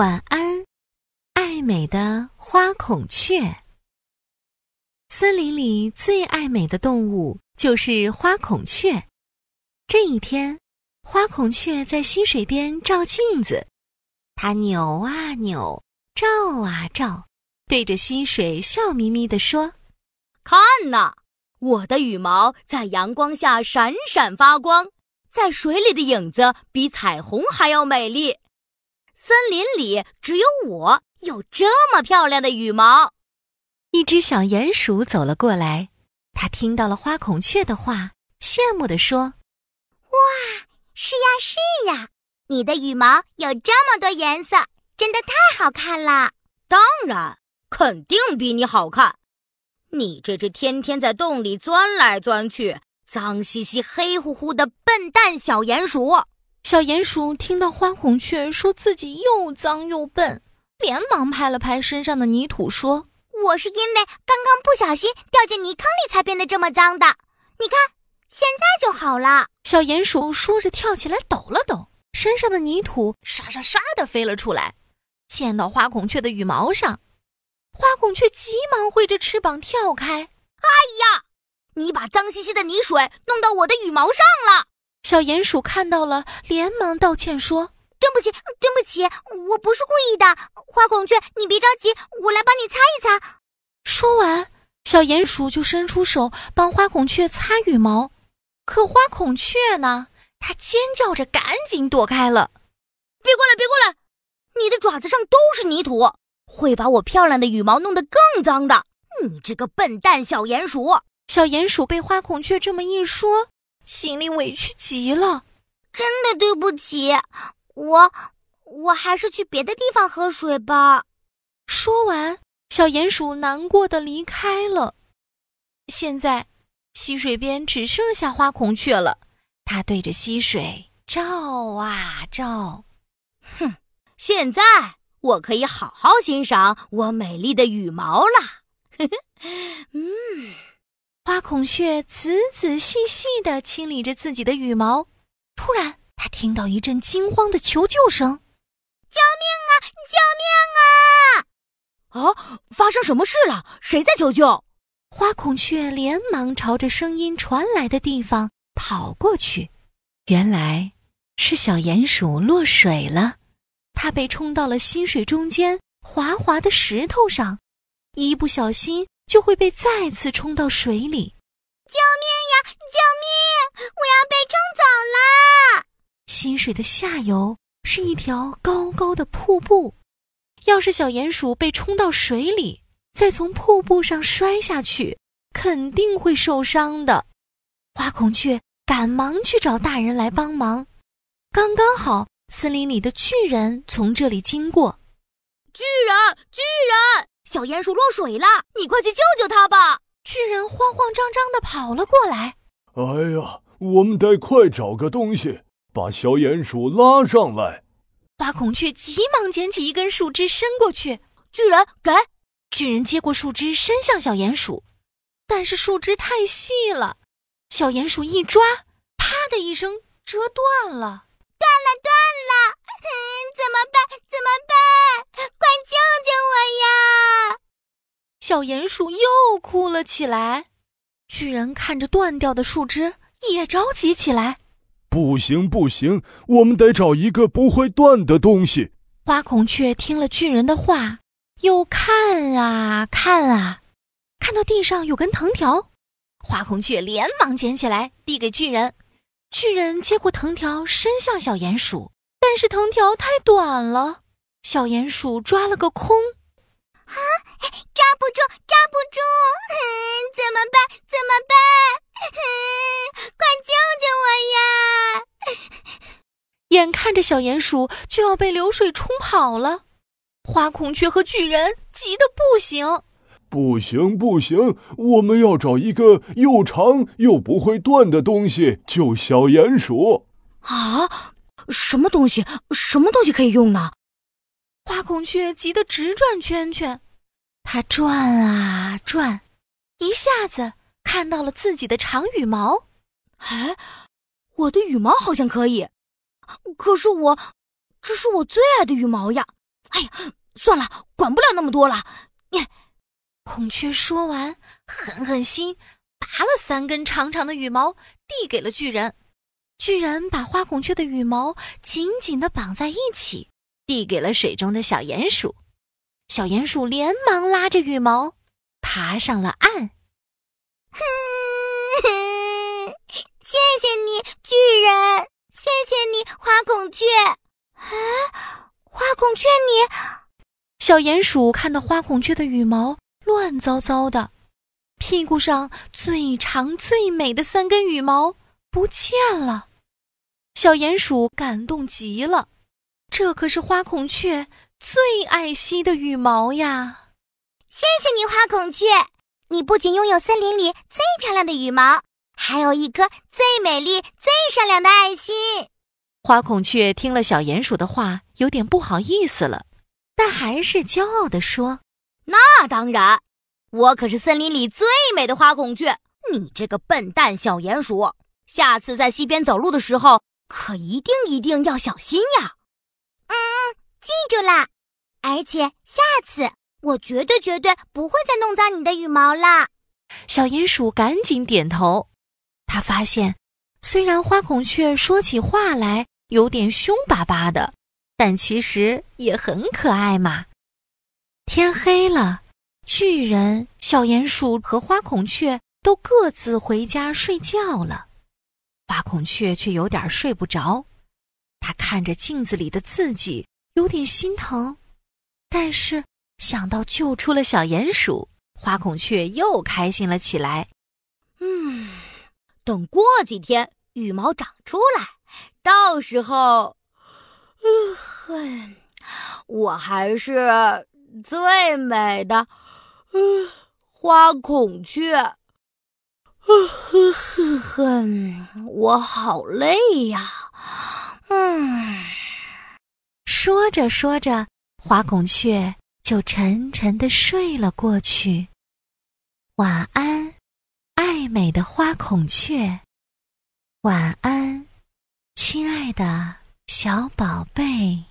晚安，爱美的花孔雀。森林里最爱美的动物就是花孔雀。这一天，花孔雀在溪水边照镜子，它扭啊扭，照啊照，对着溪水笑眯眯地说：“看呐，我的羽毛在阳光下闪闪发光，在水里的影子比彩虹还要美丽。”森林里只有我有这么漂亮的羽毛。一只小鼹鼠走了过来，它听到了花孔雀的话，羡慕地说：“哇，是呀是呀，你的羽毛有这么多颜色，真的太好看了。当然，肯定比你好看。你这只天天在洞里钻来钻去、脏兮兮、黑乎乎的笨蛋小鼹鼠。”小鼹鼠听到花孔雀说自己又脏又笨，连忙拍了拍身上的泥土，说：“我是因为刚刚不小心掉进泥坑里才变得这么脏的。你看，现在就好了。”小鼹鼠说着跳起来抖了抖，身上的泥土刷刷刷的飞了出来，溅到花孔雀的羽毛上。花孔雀急忙挥着翅膀跳开。“哎呀，你把脏兮兮的泥水弄到我的羽毛上了！”小鼹鼠看到了，连忙道歉说：“对不起，对不起，我不是故意的。花孔雀，你别着急，我来帮你擦一擦。”说完，小鼹鼠就伸出手帮花孔雀擦羽毛。可花孔雀呢？它尖叫着赶紧躲开了。“别过来，别过来！你的爪子上都是泥土，会把我漂亮的羽毛弄得更脏的。你这个笨蛋小鼹鼠！”小鼹鼠被花孔雀这么一说。心里委屈极了，真的对不起，我我还是去别的地方喝水吧。说完，小鼹鼠难过的离开了。现在，溪水边只剩下花孔雀了，它对着溪水照啊照。哼，现在我可以好好欣赏我美丽的羽毛了。呵呵，嗯。花孔雀仔仔细细地清理着自己的羽毛，突然，它听到一阵惊慌的求救声：“救命啊！救命啊！”啊，发生什么事了？谁在求救？花孔雀连忙朝着声音传来的地方跑过去。原来是小鼹鼠落水了，它被冲到了溪水中间滑滑的石头上，一不小心。就会被再次冲到水里。救命呀！救命！我要被冲走了。溪水的下游是一条高高的瀑布，要是小鼹鼠被冲到水里，再从瀑布上摔下去，肯定会受伤的。花孔雀赶忙去找大人来帮忙。刚刚好，森林里的巨人从这里经过。巨人，巨人！小鼹鼠落水了，你快去救救它吧！巨人慌慌张张的跑了过来。哎呀，我们得快找个东西把小鼹鼠拉上来。花孔雀急忙捡起一根树枝伸过去。巨人给巨人接过树枝伸向小鼹鼠，但是树枝太细了，小鼹鼠一抓，啪的一声折断了。断了，断了！小鼹鼠又哭了起来。巨人看着断掉的树枝，也着急起来。不行，不行，我们得找一个不会断的东西。花孔雀听了巨人的话，又看啊看啊，看到地上有根藤条，花孔雀连忙捡起来，递给巨人。巨人接过藤条，伸向小鼹鼠，但是藤条太短了，小鼹鼠抓了个空。啊，抓不住，抓不住！怎么办？怎么办？快救救我呀！眼看着小鼹鼠就要被流水冲跑了，花孔雀和巨人急得不行。不行不行，我们要找一个又长又不会断的东西救小鼹鼠。啊，什么东西？什么东西可以用呢？花孔雀急得直转圈圈，它转啊转，一下子看到了自己的长羽毛。哎，我的羽毛好像可以，可是我，这是我最爱的羽毛呀，哎呀，算了，管不了那么多了。你，孔雀说完，狠狠心拔了三根长长的羽毛，递给了巨人。巨人把花孔雀的羽毛紧紧地绑在一起，递给了水中的小鼹鼠。小鼹鼠连忙拉着羽毛，爬上了岸。哼，谢谢你，巨人！谢谢你，花孔雀！啊，花孔雀，你……小鼹鼠看到花孔雀的羽毛乱糟糟的，屁股上最长最美的三根羽毛不见了。小鼹鼠感动极了，这可是花孔雀最爱惜的羽毛呀！谢谢你，花孔雀，你不仅拥有森林里最漂亮的羽毛，还有一颗最美丽、最善良的爱心。花孔雀听了小鼹鼠的话，有点不好意思了，但还是骄傲地说：“那当然，我可是森林里最美的花孔雀。你这个笨蛋小鼹鼠，下次在溪边走路的时候。”可一定一定要小心呀！记住了。而且下次我绝对绝对不会再弄脏你的羽毛了。小鼹鼠赶紧点头。他发现，虽然花孔雀说起话来有点凶巴巴的，但其实也很可爱嘛。天黑了，巨人、小鼹鼠和花孔雀都各自回家睡觉了。花孔雀却有点睡不着，它看着镜子里的自己，有点心疼。但是想到救出了小鼹鼠，花孔雀又开心了起来。嗯，等过几天羽毛长出来，到时候，嗯哼，我还是最美的，嗯，花孔雀。呵呵呵，我好累呀。嗯，说着说着，花孔雀就沉沉的睡了过去。晚安，爱美的花孔雀。晚安，亲爱的小宝贝。